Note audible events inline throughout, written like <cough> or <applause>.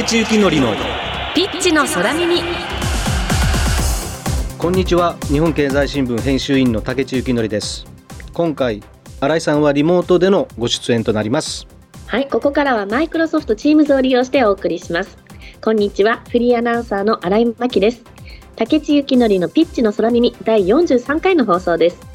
竹内幸典のピッチの空耳。こんにちは。日本経済新聞編集員の竹内幸則です。今回新井さんはリモートでのご出演となります。はいここからはマイクロソフト Teams を利用してお送りします。こんにちは。フリーアナウンサーの新井真希です。竹内幸則のピッチの空耳第43回の放送です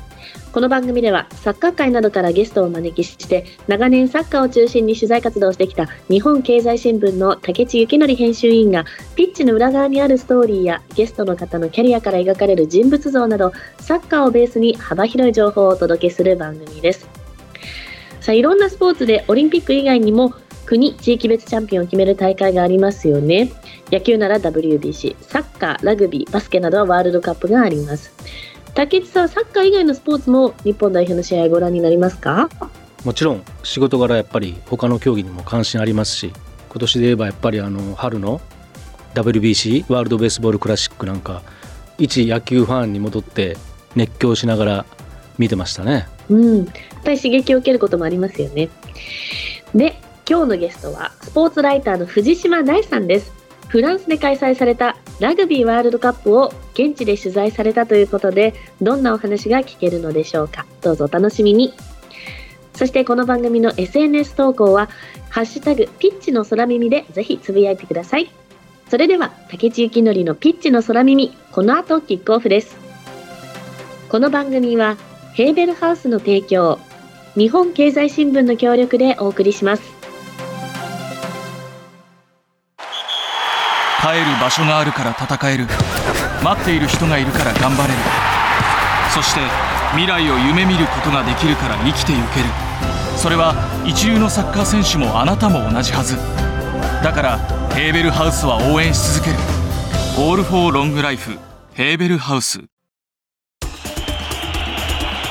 この番組ではサッカー界などからゲストをお招きして長年サッカーを中心に取材活動をしてきた日本経済新聞の竹内幸則編集委員がピッチの裏側にあるストーリーやゲストの方のキャリアから描かれる人物像などサッカーをベースに幅広い情報をお届けする番組です。さあいろんなスポーツでオリンピック以外にも国地域別チャンピオンを決める大会がありますよね。野球なら WBC サッカーラグビーバスケなどはワールドカップがあります。竹内さんサッカー以外のスポーツも日本代表の試合ご覧になりますか？もちろん仕事柄やっぱり他の競技にも関心ありますし今年で言えばやっぱりあの春の WBC ワールドベースボールクラシックなんか一野球ファンに戻って熱狂しながら見てましたね。うん。やっぱり刺激を受けることもありますよね。で今日のゲストはスポーツライターの藤島大さんですフランスで開催されたラグビーワールドカップを現地で取材されたということでどんなお話が聞けるのでしょうか。どうぞお楽しみに。そしてこの番組の SNS 投稿は「ハッシュタグピッチの空耳」でぜひつぶやいてください。それでは竹内幸則のピッチの空耳この後キックオフです。この番組はヘーベルハウスの提供日本経済新聞の協力でお送りします。帰る場所があるから戦える。待っている人がいるから頑張れる。そして未来を夢見ることができるから生きてゆける。それは一流のサッカー選手もあなたも同じはず。だからヘーベルハウスは応援し続ける「オール・フォー・ロング・ライフ」ヘーベルハウス。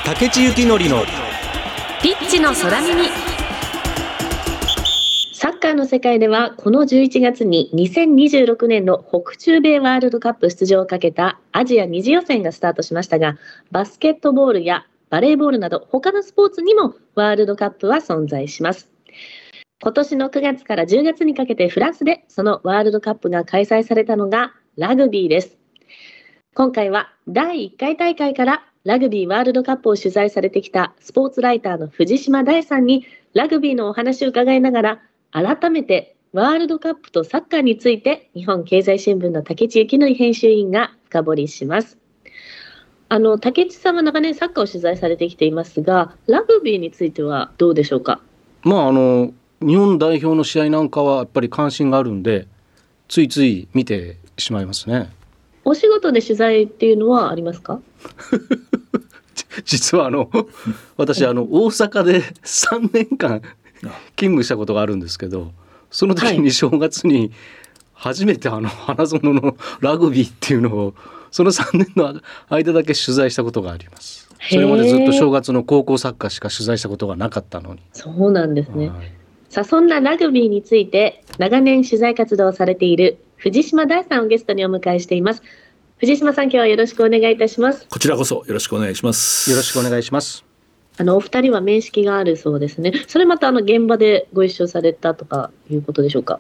竹内幸典のピッチの空耳サッカーの世界ではこの11月に2026年の北中米ワールドカップ出場をかけたアジア2次予選がスタートしましたがバスケットボールやバレーボールなど他のスポーツにもワールドカップは存在します。今年の9月から10月にかけてフランスでそのワールドカップが開催されたのがラグビーです。今回は第1回大会からラグビーワールドカップを取材されてきたスポーツライターの藤島大さんにラグビーのお話を伺いながら改めてワールドカップとサッカーについて日本経済新聞の竹内幸則編集員が深掘りします。あの竹内さんは長年サッカーを取材されてきていますがラグビーについてはどうでしょうか？まああの日本代表の試合なんかはやっぱり関心があるんでついつい見てしまいますね。お仕事で取材っていうのはありますか？<laughs> 実はあの私あの大阪で3年間勤務したことがあるんですけどその時に正月に初めてあの花園のラグビーっていうのをその3年の間だけ取材したことがあります。それまでずっと正月の高校サッカーしか取材したことがなかったのに。そうなんですね、はいさあそんなラグビーについて長年取材活動をされている藤島大さんをゲストにお迎えしています藤島さん今日はよろしくお願いいたしますこちらこそよろしくお願いします。よろしくお願いします。あのお二人は面識があるそうですねそれまたあの現場でご一緒されたとかいうことでしょうか？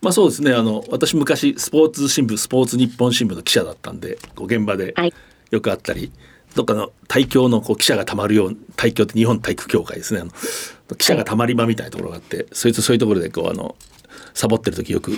まあそうですね。あの私昔スポーツ新聞スポーツ日本新聞の記者だったんで、こう現場ではいよくあったり、どっかの対協のこう記者がたまるよう対協って日本体育協会ですね。あの記者がたまり場みたいなところがあって、そいつそういうところでこうあのサボってる時よく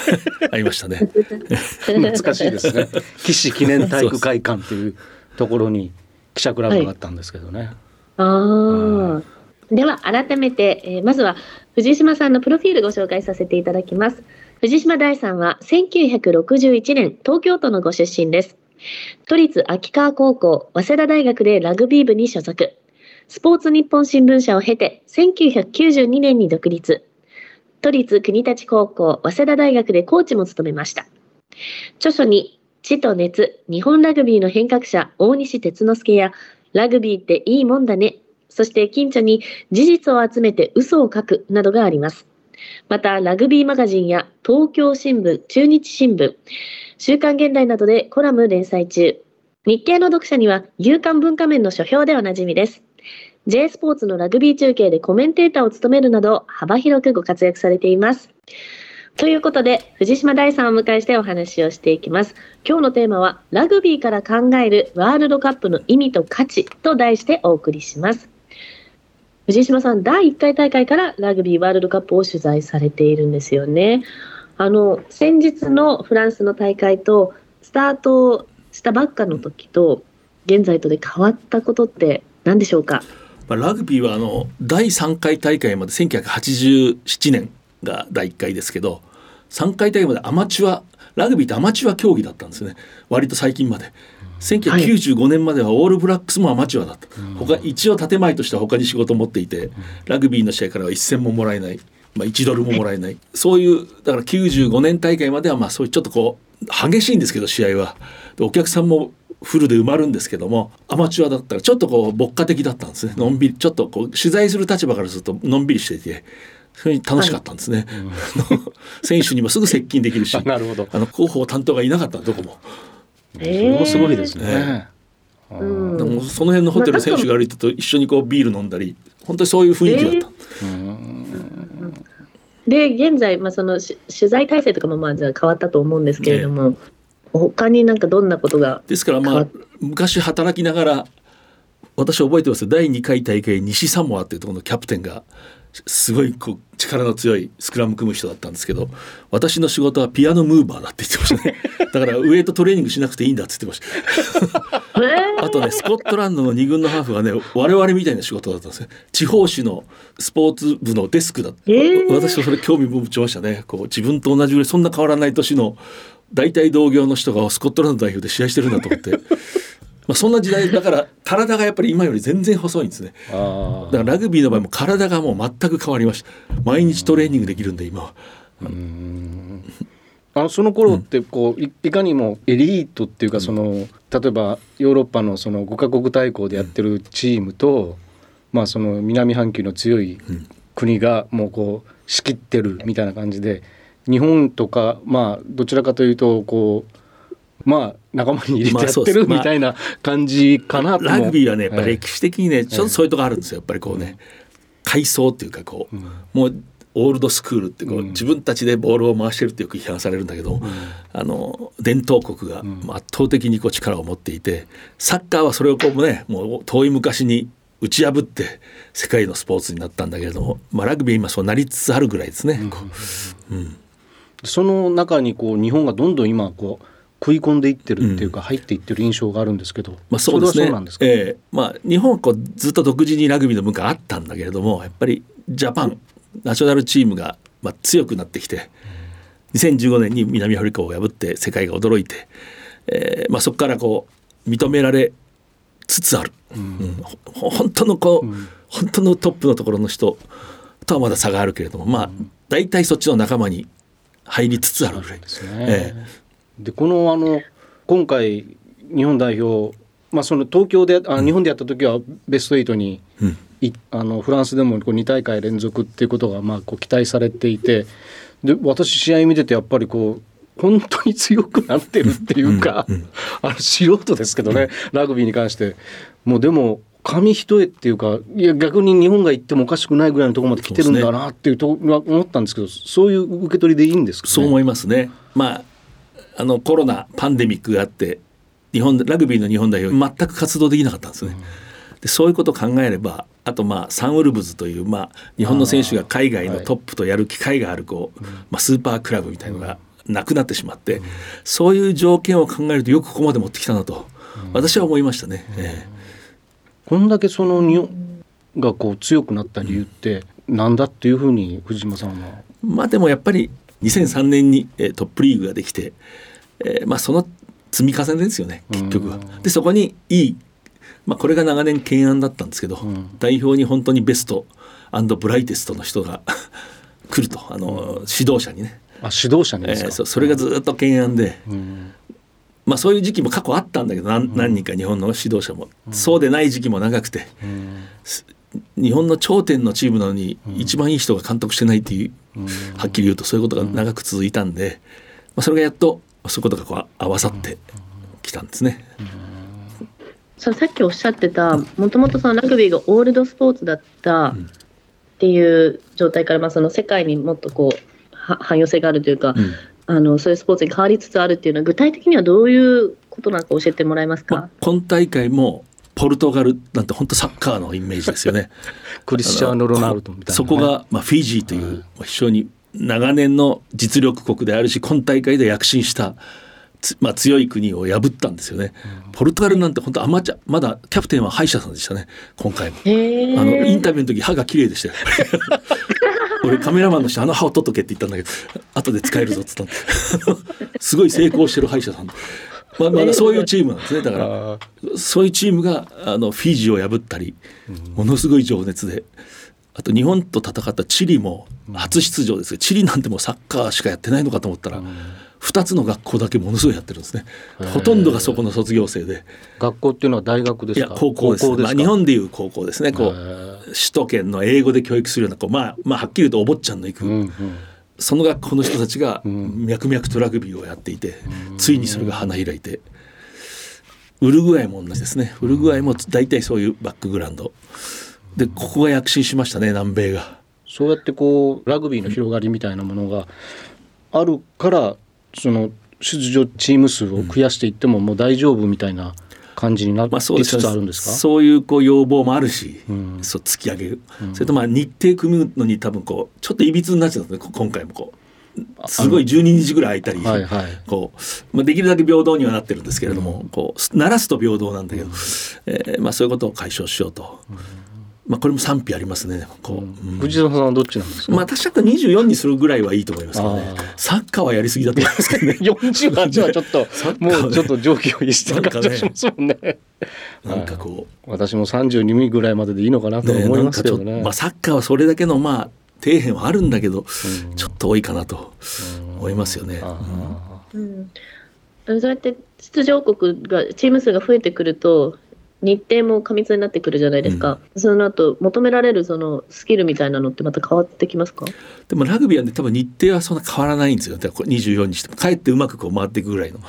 <laughs> ありましたね。<laughs> 難しいですね。<laughs> 岸記念体育会館というところに記者クラブがあったんですけどね。ああでは改めて、えーまずは藤島さんのプロフィールご紹介させていただきます。藤島大さんは1961年東京都のご出身です。都立秋川高校早稲田大学でラグビー部に所属。スポーツ日本新聞社を経て1992年に独立。都立国立高校早稲田大学でコーチも務めました。著書に地と熱日本ラグビーの変革者大西哲之助やラグビーっていいもんだね。そして近所に事実を集めて嘘を書くなどがあります。またラグビーマガジンや東京新聞中日新聞週刊現代などでコラム連載中。日経の読者には夕刊文化面の書評でおなじみです。J スポーツのラグビー中継でコメンテーターを務めるなど幅広くご活躍されています。ということで、藤島大さんをお迎えしてお話をしていきます。今日のテーマは、ラグビーから考えるワールドカップの意味と価値と題してお送りします。藤島さん、第1回大会からラグビーワールドカップを取材されているんですよね。あの、先日のフランスの大会と、スタートしたばっかの時と、現在とで変わったことって何でしょうか？まあ、ラグビーはあの第3回大会まで1987年が第1回ですけど3回大会までアマチュアラグビーってアマチュア競技だったんですね。割と最近まで。1995年まではオールブラックスもアマチュアだった、他一応建前としては他に仕事を持っていてラグビーの試合からは1銭ももらえない、まあ、1ドルももらえない。そういうだから95年大会まではまあそういうちょっとこう激しいんですけど試合は。でお客さんもフルで埋まるんですけどもアマチュアだったらちょっとこう牧歌的だったんですね。のんびりちょっとこう取材する立場からするとのんびりしていて楽しかったんですね、あの選手にもすぐ接近できるし <laughs> なるほど。あの広報担当がいなかったどこも。それもすごいですね。えうん。でもその辺のホテルの選手が歩いてると一緒にこうビール飲んだり本当にそういう雰囲気だった、で現在、まあ、そのし取材体制とかもまあじゃあ変わったと思うんですけれども、他になんかどんなことがですからまあ昔働きながら私覚えてますよ。第2回大会西サモアっていうところのキャプテンがすごいこう力の強いスクラム組む人だったんですけど私の仕事はピアノムーバーだって言ってましたね。だからウエイトトレーニングしなくていいんだって言ってました。えーあとねスコットランドの2軍のハーフがね我々みたいな仕事だったんですね。地方紙のスポーツ部のデスクだった、えー。私はそれ興味持ちましたね。こう自分と同じぐらいそんな変わらない年の大体同業の人がスコットランド代表で試合してるんだと思ってまあそんな時代 <laughs> だから体がやっぱり今より全然細いんですね。あだからラグビーの場合も体がもう全く変わりました。毎日トレーニングできるんで今は。あのその頃ってこういいかにもエリートっていうかその例えばヨーロッパのその5カ国対抗でやってるチームと、まあその南半球の強い国がもうこう仕切ってるみたいな感じで日本とかまあどちらかというとこうまあ仲間に入れてまあやってるみたいな感じかなとも。ラグビーはねやっぱはい歴史的にねちょっとそういうとこあるんですよ。やっぱりこうね階層っていうかこうもうオールドスクールってこううん自分たちでボールを回してるってよく批判されるんだけどあの伝統国がまあ圧倒的にこう力を持っていてサッカーはそれをこうねもう遠い昔に打ち破って世界のスポーツになったんだけれども、まあ、ラグビー今そうなりつつあるぐらいですね。こううん。その中にこう日本がどんどん今こう食い込んでいってるっていうか入っていってる印象があるんですけど、まあ、そうですね。そええ。まあ、日本はこうずっと独自にラグビーの文化があったんだけれどもやっぱりジャパンナショナルチームがまあ強くなってきて2015年に南アフリカを破って世界が驚いて、えーまあ、そこからこう認められつつある、うん。ほ本当のこう、本当のトップのところの人とはまだ差があるけれどもまあ大体そっちの仲間に入りつつあるぐらい。ですね。えでこのあの今回日本代表、まあ、その東京であ日本でやった時はベスト8に、うん。いあのフランスでもこう2大会連続っていうことがまあこう期待されていてで私試合見ててやっぱりこう本当に強くなってるっていうか、<laughs> あの素人ですけどね、ラグビーに関して。もうでも紙一重っていうかいや逆に日本が行ってもおかしくないぐらいのところまで来てるんだなっていうところ思ったんですけどそういう受け取りでいいんですかね？そう思いますね。まああのコロナパンデミックがあって日本ラグビーの日本代表全く活動できなかったんですね。でそういうことを考えればあとまあサンウルブズという、まあ、日本の選手が海外のトップとやる機会があるこう、まあ、スーパークラブみたいのがなくなってしまって、そういう条件を考えるとよくここまで持ってきたなと、私は思いましたね。ええ。こんだけその日本がこう強くなった理由ってなんだっていうふうに藤島さんは。まあでもやっぱり2003年に、えートップリーグができて、えーまあその積み重ねですよね結局は。うん。でそこにいい、まあ、これが長年懸案だったんですけど、ん。代表に本当にベストブライテストの人が <laughs> 来るとあの、指導者にね、あ指導者にえですか、ーそそれがずっと懸案で、うん。まあ、そういう時期も過去あったんだけど何,、何人か日本の指導者も、そうでない時期も長くて。うん。日本の頂点のチームなのに一番いい人が監督してないっていう、はっきり言うとそういうことが長く続いたんで、まあ、それがやっとそういうことがこう合わさってきたんですね。さっきおっしゃってたもともとそのラグビーがオールドスポーツだったっていう状態から、まあ、その世界にもっとこうは汎用性があるというか、うん。あのそういうスポーツに変わりつつあるっていうのは具体的にはどういうことなのか教えてもらえますか？まあ、今大会もポルトガルなんて本当サッカーのイメージですよね。<laughs> クリスチャーノ・ロナウドみたいなね、そこが、まあ、フィジーという非常に長年の実力国であるし今大会で躍進した、つまあ、強い国を破ったんですよね。ポルトガルなんて本当アマチュアまだキャプテンは歯医者さんでしたね今回も。へあのインータビューの時歯が綺麗でしたよ。<laughs> 俺カメラマンの人あの歯を取っとけって言ったんだけど後で使えるぞっつったんで <laughs> すごい成功してる歯医者さん。まあ、まあそういうチームなんですね。だからそういうチームがあのフィジーを破ったりものすごい情熱であと日本と戦ったチリも初出場ですけどチリなんてもうサッカーしかやってないのかと思ったら2つの学校だけものすごいやってるんですね。ほとんどがそこの卒業生で。学校っていうのは大学でいやす。か高校ですまあ、日本でいう高校ですね。こへう首都圏の英語で教育するようなこう、まあ、まあはっきり言うとお坊ちゃんの行く、うんうんその学校の人たちがん。脈々とラグビーをやっていて、ついにそれが花開いて。ウルグアイも同じですね。ウルグアイも大体そういうバックグラウンド。でここが躍進しましたね南米が。そうやってこうラグビーの広がりみたいなものがあるからその出場チーム数を増やしていってももう大丈夫みたいな感じになまあ、そうりです。つつあるんですか、そういうこう要望もあるし、うん。そう突き上げる、それとまあ日程組むのに多分こうちょっといびつになっちゃったんですね。こ今回もこう。すごい12日ぐらい空いたり、はいはい。こうまあ、できるだけ平等にはなってるんですけれども、こう鳴らすと平等なんだけど、えーまあ、そういうことを解消しようと、まあ、これも賛否ありますね。こう、うん。藤沢さんはどっちなんですか、まあ、私は24にするぐらいはいいと思いますけどね。サッカーはやりすぎだと思いますけどね。<laughs> 48はちょっともうちょっと上気を逸してる感じがしますもんね。なんかこう。私も32ミリぐらいまででいいのかなとね思いますけどね。なんかちょっとまあ、サッカーはそれだけのまあ底辺はあるんだけど、ちょっと多いかなと思いますよね。あうん。そうやって出場国がチーム数が増えてくると日程も過密になってくるじゃないですか、その後求められるそのスキルみたいなのってまた変わってきますか？でもラグビーはね多分日程はそんな変わらないんですよ。だからこれ24にしてもかえってうまくこう回っていくぐらいの。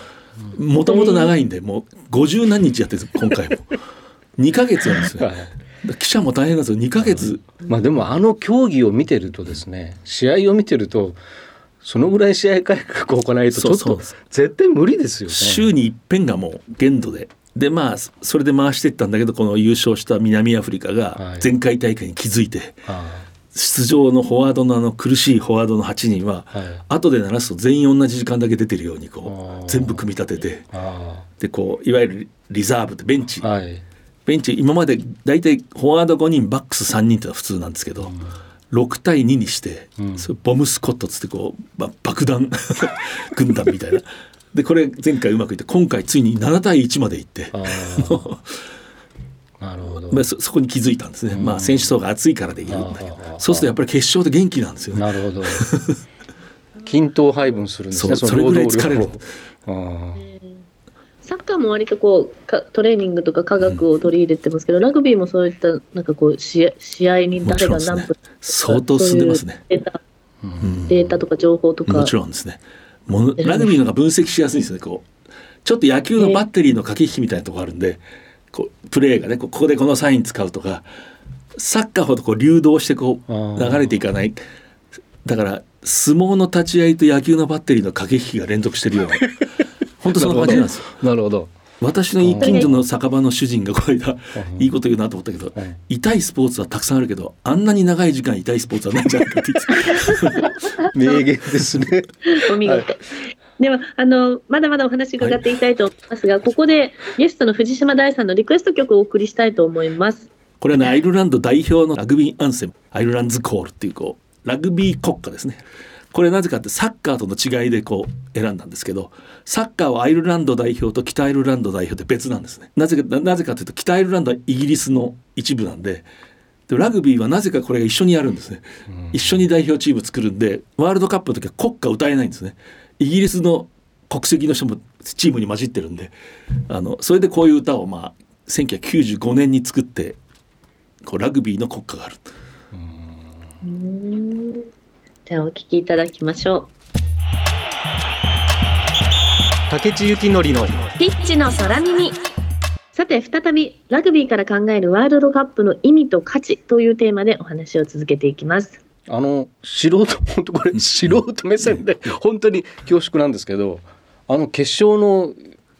もともと長いんでもう50何日やってるんです今回も。<laughs> 2ヶ月なんですねはい。だから記者も大変なんですよ。2ヶ月。まあでもあの競技を見てるとですね試合を見てるとそのぐらい試合改革を行わないとちょっとそうそう。絶対無理ですよね。週に一遍がもう限度で。でまあそれで回していったんだけどこの優勝した南アフリカがはい。前回大会に気づいて、あ出場のフォワードのあの苦しいフォワードの8人は、あはい。後で鳴らすと全員同じ時間だけ出てるようにこう全部組み立ててあでこういわゆるリザーブってベンチ、あはい。ベンチ今まで大体フォワード5人バックス3人ってのは普通なんですけど、6対2にして、うん。ボムスコットっつってこう、ま爆弾 <laughs> 軍団みたいな。でこれ前回うまくいって今回ついに7対1までいって。<laughs> なるほど。まあ、そそこに気づいたんですね、まあ選手層が厚いからできるんだけど。そうするとやっぱり決勝で元気なんですよね。なるほど。均等配分するんですね。それぐらい疲れる。サッカーも割とこうかトレーニングとか科学を取り入れてますけど、ラグビーもそういったなんかこう試合試合に誰が何分相当進んでますね。データうん。データとか情報とか。もちろんですね。ものラグビーのが分析しやすいですね。こうちょっと野球のバッテリーの駆け引きみたいなところあるんで、こうプレーがねこうここでこのサイン使うとか、サッカーほどこう流動してこう流れていかない。だから相撲の立ち合いと野球のバッテリーの駆け引きが連続してるような、<laughs> 本当そんな感じなんですよ。あなるほど。私の近所の酒場の主人がこれだいいこと言うなと思ったけど、はい痛いスポーツはたくさんあるけどあんなに長い時間痛いスポーツはないんじゃないかって言ってた <laughs> 名言ですね。<laughs> お見事。ではあのまだまだお話伺っていきたいと思いますが、ここでゲストの藤島大さんのリクエスト曲をお送りしたいと思います。これはねアイルランド代表のラグビーアンセムアイルランズコールっていうこうラグビー国歌ですねこれなぜかってサッカーとの違いでこう選んだんですけどサッカーはアイルランド代表と北アイルランド代表って別なんですね。なぜかななぜかというと北アイルランドはイギリスの一部なんででラグビーはなぜかこれが一緒にやるんですね、一緒に代表チーム作るんでワールドカップの時は国歌歌えないんですね。イギリスの国籍の人もチームに混じってるんであのそれでこういう歌をまあ1995年に作ってこうラグビーの国歌があるじゃあお聞きいただきましょ竹地幸典のう。ピッチの空耳。さて再びラグビーから考えるワールドカップの意味と価値というテーマでお話を続けていきます。あの素人本当これ素人目線で本当に恐縮なんですけどあの決勝の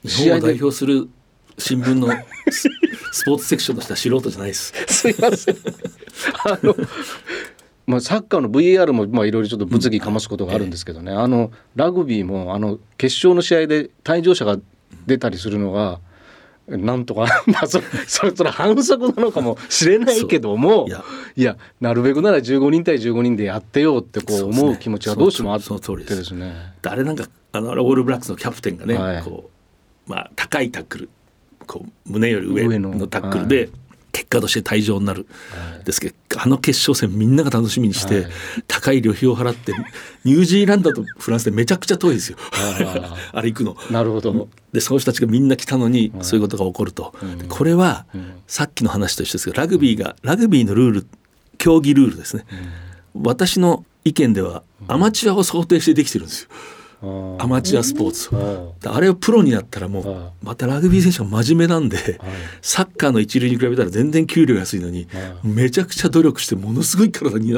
日本を代試合で表する新聞のス <laughs> スポーツセクションとしては素人じゃないです。すいませんあのまあ、サッカーの VAR もまあいろいろちょっと物議かますことがあるんですけどね、あのラグビーもあの決勝の試合で退場者が出たりするのがなんとか <laughs> まあそそれそれ反則なのかもしれないけどもいや。なるべくなら15人対15人でやってよってこう思う気持ちがどうしてもあってです。ね。誰なんかあのオールブラックスのキャプテンがね、はい。こうまあ高いタックルこう胸より上のタックルで、結果として退場になる、ですけどあの決勝戦みんなが楽しみにして、はい。高い旅費を払ってニュージーランドとフランスでめちゃくちゃ遠いですよ。あ <laughs> あれ行くの。なるほど。でその人たちがみんな来たのにはい。そういうことが起こると、うん。でこれはうん。さっきの話と一緒ですけどラグビーがラグビーのルール競技ルールですね、私の意見ではアマチュアを想定してできてるんですよアマチュアスポーツ。を。あれをプロになったらもはいうまたラグビー選手が真面目なんではい。サッカーの一流に比べたら全然給料安いのにはい。めちゃくちゃ努力してものすごい体に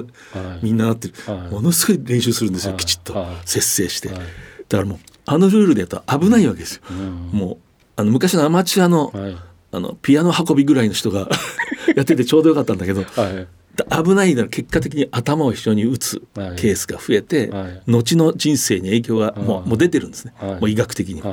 みんななってる。はい。ものすごい練習するんですよはい。きちっと。はい。節制して。はい。だからもうあのルールでやったら危ないわけですよ。うん。もうあの昔のアマチュアのはい。あのピアノ運びぐらいの人が <laughs> やっててちょうどよかったんだけど危ないなら結果的に頭を一緒に打つはい。ケースが増えて、はい。後の人生に影響がもはい。うもう出てるんですね、はい。もう医学的に。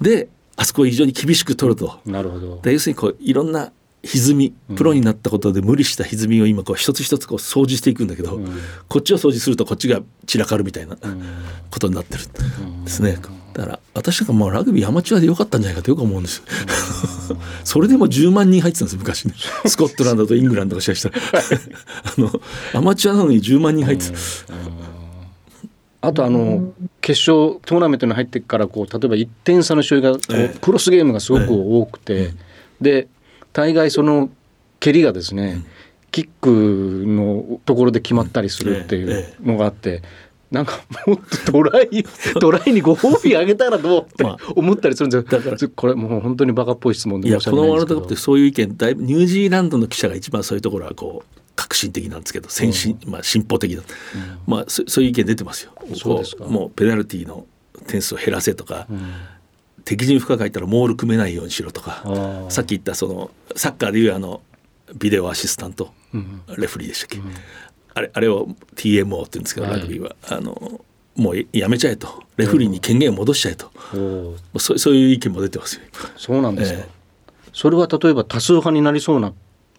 であそこを非常に厳しく取ると。いなるほど。で要するにこういろんな歪みプロになったことで無理した歪みを今こう一つ一つこう掃除していくんだけど、うん。こっちを掃除するとこっちが散らかるみたいなうん。ことになってるんですね。だから私なんかもうラグビーアマチュアでよかったんじゃないかとよく思うんですよ。<laughs> それでも10万人入ってたんですよ昔ね。<laughs> スコットランドとイングランドが試合したら。<laughs> あのアマチュアなのに10万人入ってた。あとあの決勝トーナメントに入ってからこう例えば1点差の試合がクロスゲームがすごく多くて。で大概その蹴りがですねキックのところで決まったりするっていうえ。のがあって。なんかもっとトライ <laughs> トライにご褒美あげたらどうってまあ。思ったりするんですよ。だから。これもう本当にバカっぽい質問でいや申しこのワール訳ないんですけどドカップってそういう意見だいぶニュージーランドの記者が一番そういうところはこう革新的なんですけど先進、まあ、進歩的だ、まあそそういう意見出てますよ。そうですもうペナルティーの点数を減らせとか、うん。敵陣深く入ったらモール組めないようにしろとかあーさっき言ったそのサッカーでいうあのビデオアシスタント、うん。レフリーでしたっけ、あれあれを TMO って言うんですけど、はいラグビーは。あのもうやめちゃえと。レフリーに権限を戻しちゃえと、うそうそういう意見も出てますよ。そうなんですか、ええ。それは例えば多数派になりそうな。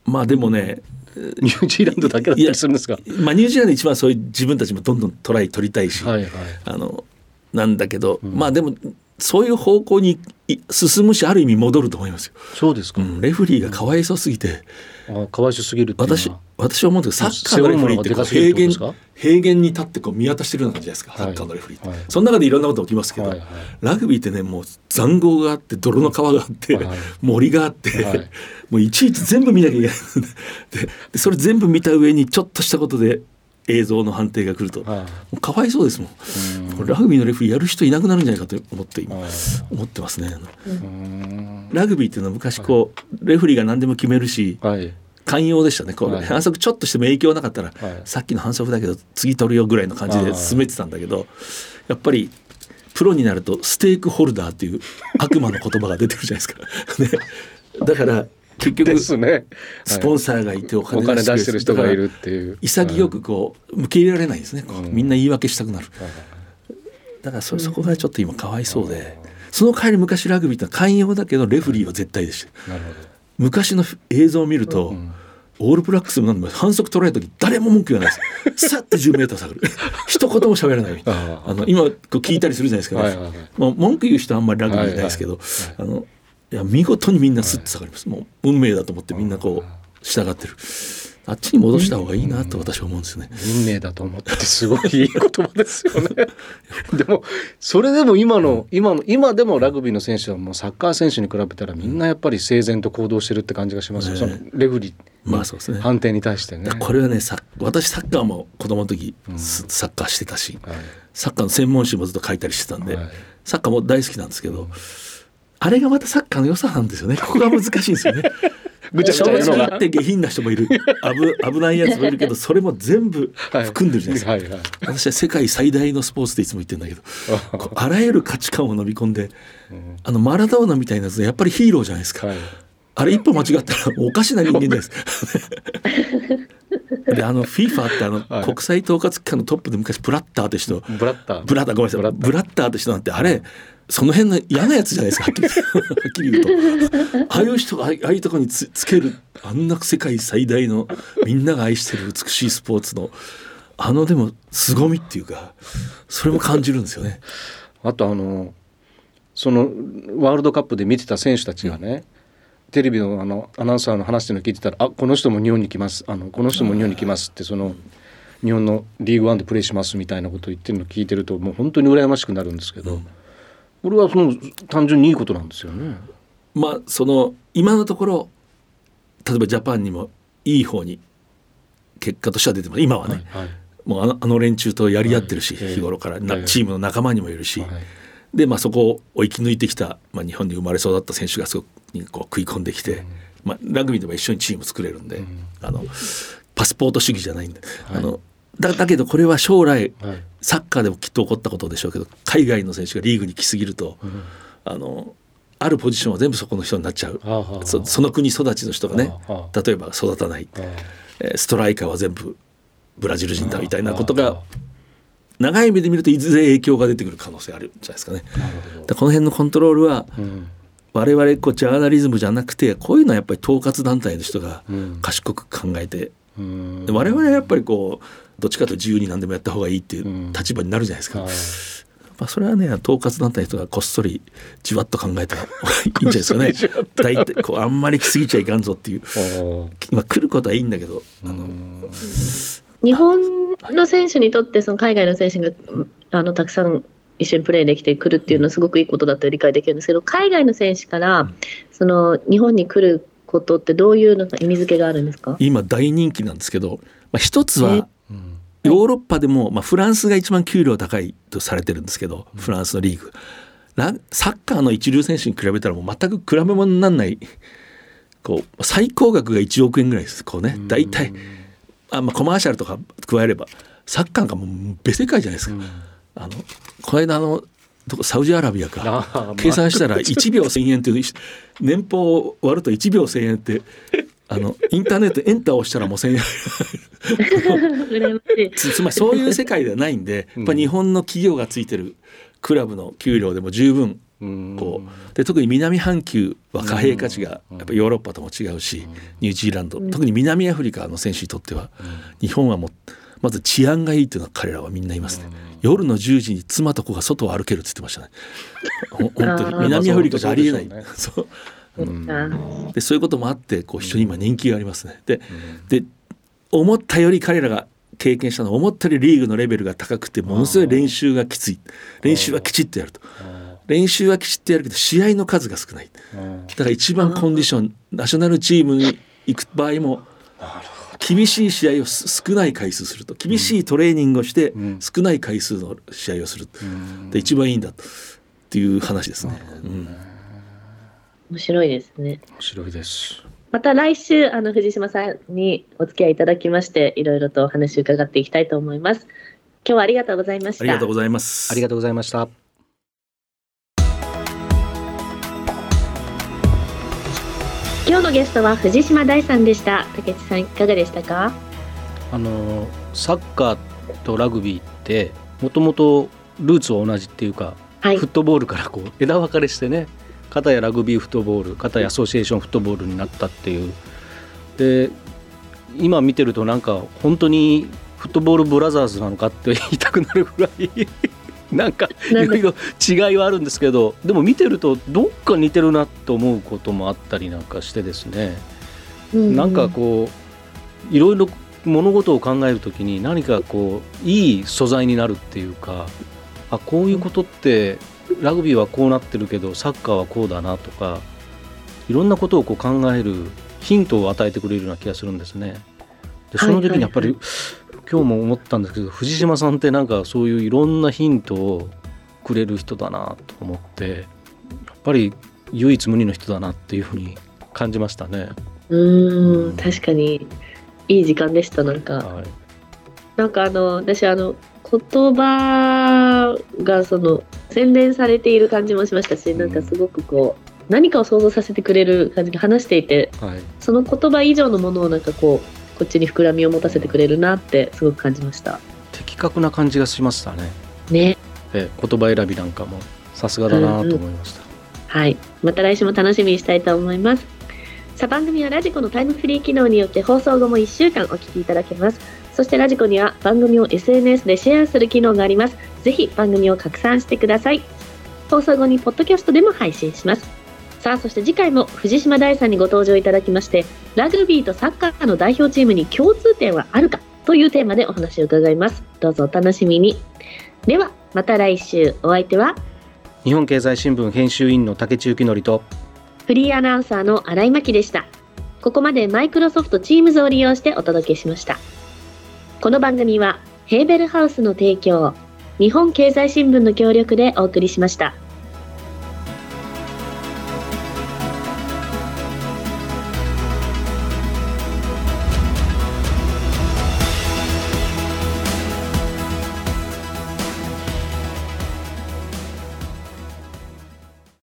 まあでもね、ニュージーランドだけだったりするんですか？まあ、ニュージーランド一番そういう自分たちもどんどんトライ取りたいし、はいはい。あのなんだけど、まあでもそういう方向にい進むしある意味戻ると思いますよ。そうですか、うん、レフリーがかわいそうすぎて。あかわいそうすぎる私私は思うんですけどサッカーのレフリーって平原平原に立ってこう見渡してるような感じじゃないですか、はい。サッカーのレフリーって、はい。その中でいろんなこと起きますけど、はいはい。ラグビーってねもう塹壕があって泥の川があって、はい森があって、はい。もういちいち全部見なきゃいけない。<laughs> ででそれ全部見た上にちょっとしたことで映像の判定が来ると、はい。かわいそうですもん。ラグビーのレフやる人いなくなるんじゃないかと思って今思ってますね。ラグビーっていうのは昔こうレフリーが何でも決めるしはい。寛容でしたね。こう、はい。反則ちょっとしても影響なかったら、はい。さっきの反則だけど次取るよぐらいの感じで進めてたんだけどやっぱりプロになるとステークホルダーっていう悪魔の言葉が出てくるじゃないですか。<laughs> ね、だから結局ですね。スポンサーがいておお金出してる人がいるっていう。潔くこう受け入れられないんですね、みんな言い訳したくなる、だからそそこがちょっと今かわいそうで、その代わり昔ラグビーって寛容だけどレフリーは絶対でした。昔の映像を見ると、オールブラックスも何でも反則取られた時誰も文句言わないです。さって10メーター下がる。<laughs> 一言も喋らない。ああの今こう聞いたりするじゃないですか、はいはいはい。まあ、文句言う人はあんまりラグビーないですけど、あのいや見事にみんなスッと下がります、もう運命だと思ってみんなこう従ってる。あっちに戻した方がいいなと私は思うんですよね。運命だと思ってすごいいい言葉ですよね。<laughs> でもそれでも今の今の今でもラグビーの選手はもうサッカー選手に比べたらみんなやっぱり整然と行動してるって感じがしますよ、そのレフリーまあそうですね。判定に対してね。これはねさ私サッカーも子供の時、すサッカーしてたしはい。サッカーの専門誌もずっと書いたりしてたんで、はい。サッカーも大好きなんですけど、あれがまたサッカーの良さなんですよね。<laughs> ここが難しいんですよね。ぐちゃぐちゃって下品な人もいる。<laughs> 危危ないやつもいるけどそれも全部含んでるじゃないですか、はいはい。私は世界最大のスポーツっていつも言ってるんだけど <laughs> あらゆる価値観を飲み込んであのマラドーナみたいなやつやっぱりヒーローじゃないですか、はい。あれ一歩間違ったらおかしな人間じゃないですか。であの FIFA ってあの、はい。国際統括機関のトップで昔ブラッターって人。ブラッター。ブラッターごめんなさい。ブラッター。ブラッターって人なんてあれその辺の嫌なやつじゃないですかはっきり。<laughs> はっきり言うと。ああいう人があああいうとこにつつけるあんな世界最大のみんなが愛してる美しいスポーツのあのでも凄みっていうかそれも感じるんですよね。あとあのそのワールドカップで見てた選手たちがね、テレビのあのアナウンサーの話してるの聞いてたら「あこの人も日本に来ますあのこの人も日本に来ます」ってその日本のリーグワンでプレーしますみたいなことを言ってるの聞いてるともう本当に羨ましくなるんですけど、これはその単純にいいことなんですよね。まあその今のところ例えばジャパンにもいい方に結果としては出てます。今はね、はいもうあのあの連中とやり合ってるし、はい日頃から。チームの仲間にもいるし、はい。でまあそこを生き抜いてきた、まあ、日本に生まれ育った選手がそこにこう食い込んできて、まあ、ラグビーでも一緒にチーム作れるんで、あのパスポート主義じゃないんで、あのだだけどこれは将来はい。サッカーでもきっと起こったことでしょうけど海外の選手がリーグに来すぎると、あのあるポジションは全部そこの人になっちゃう、そその国育ちの人がね例えば育たない、ストライカーは全部ブラジル人だみたいなことはが長い目で見るといずれ影響が出てくる可能性あるんじゃないですかね。だこの辺のコントロールはうん。我々こうジャーナリズムじゃなくてこういうのはやっぱり統括団体の人がうん。賢く考えて、うん。で我々はやっぱりこうどっちかというと自由に何でもやった方がいいっていううん。立場になるじゃないですか。はい。まあ、それはね統括団体の人がこっそりじわっと考えたらいいんじゃないですかね。<laughs> 大体こうあんまり来すぎちゃいかんぞっていう。おー。まあ、来ることはいいんだけど、あのうん。日本の選手にとってその海外の選手がうんあのたくさん一緒にプレーできてくるっていうのはすごくいいことだと理解できるんですけど海外の選手からその日本に来ることってどういうのか意味付けがあるんですか？今大人気なんですけど、まあ、一つえはうん。ヨーロッパでも、まあ、フランスが一番給料高いとされてるんですけどフランスのリーグ。ラサッカーの一流選手に比べたらもう全く比べ物にならないこう最高額が1億円ぐらいです。こうね大体。あ、まあ、コマーシャルとか加えればサッカーがもう別世界じゃないですか。あのこの間あのサウジアラビアか。計算したら1秒1,000円っていう年俸を割ると1秒1,000円ってあのインターネットエンターを押したらもう1,000円。<laughs> つつまりそういう世界ではないんでやっぱ日本の企業がついてるクラブの給料でも十分うん。こう。で特に南半球は貨幣価値がやっぱヨーロッパとも違うしニュージーランド。特に南アフリカの選手にとっては日本はもうまず治安がいいっていうのは彼らはみんな言いますね。夜の10時に妻と子が外を歩けるって言ってましたね。ほ <laughs> 本当に。南アフリカじゃありえない。まあそう。あでそういうこともあってこう非常に今人気がありますね。でで思ったより彼らが経験したのは思ったよりリーグのレベルが高くてものすごい練習がきつい。練習はきちっとやると。練習はきちっとやるけど試合の数が少ない。だから一番コンディションナショナルチームに行く場合も厳しい試合をす少ない回数すると。厳しいトレーニングをしてん。少ない回数の試合をする。で一番いいんだっていう話ですね。うん面白いですね面白いです。また来週あの藤島さんにお付き合いいただきましていろいろとお話を伺っていきたいと思います今日はありがとうございましたありがとうございます。ありがとうございました。今日のゲストは藤島大さんでした竹内さんいかがでしたか？あのサッカーとラグビーってもともとルーツは同じっていうか、はいフットボールからこう枝分かれしてね片やラグビーフットボール片やアソシエーションフットボールになったっていう。で今見てるとなんか本当にフットボールブラザーズなのかって <laughs> 言いたくなるぐらい <laughs> なんかいろいろ違いはあるんですけどでも見てるとどっか似てるなと思うこともあったりなんかしてですね。なんかこういろいろ物事を考えるときに何かこういい素材になるっていうかあこういうことってラグビーはこうなってるけどサッカーはこうだなとかいろんなことをこう考えるヒントを与えてくれるような気がするんですね。でその時にやっぱり、はい今日も思ったんですけど藤島さんってなんかそういういろんなヒントをくれる人だなと思ってやっぱり唯一無二の人だなっていうふうに感じましたね。うーん確かにいい時間でしたなんかはいなんかあの私あの言葉がその洗練されている感じもしましたし、なんかすごくこう何かを想像させてくれる感じが話していてはい。その言葉以上のものをなんかこうこっちに膨らみを持たせてくれるなってすごく感じました。的確な感じがしましたね。ね。え言葉選びなんかもさすがだなと思いました、はい。また来週も楽しみにしたいと思います。さあ番組はラジコのタイムフリー機能によって放送後も1週間お聞きいただけますそしてラジコには番組を SNS でシェアする機能があります。ぜひ番組を拡散してください。放送後にポッドキャストでも配信します。さあそして次回も藤島大さんにご登場いただきましてラグビーとサッカーの代表チームに共通点はあるかというテーマでお話を伺います。どうぞお楽しみに。ではまた来週。お相手は？日本経済新聞編集員の竹内幸則とフリーアナウンサーの新井真希でした。ここまでマイクロソフト Teams を利用してお届けしました。この番組はヘーベルハウスの提供、日本経済新聞の協力でお送りしました。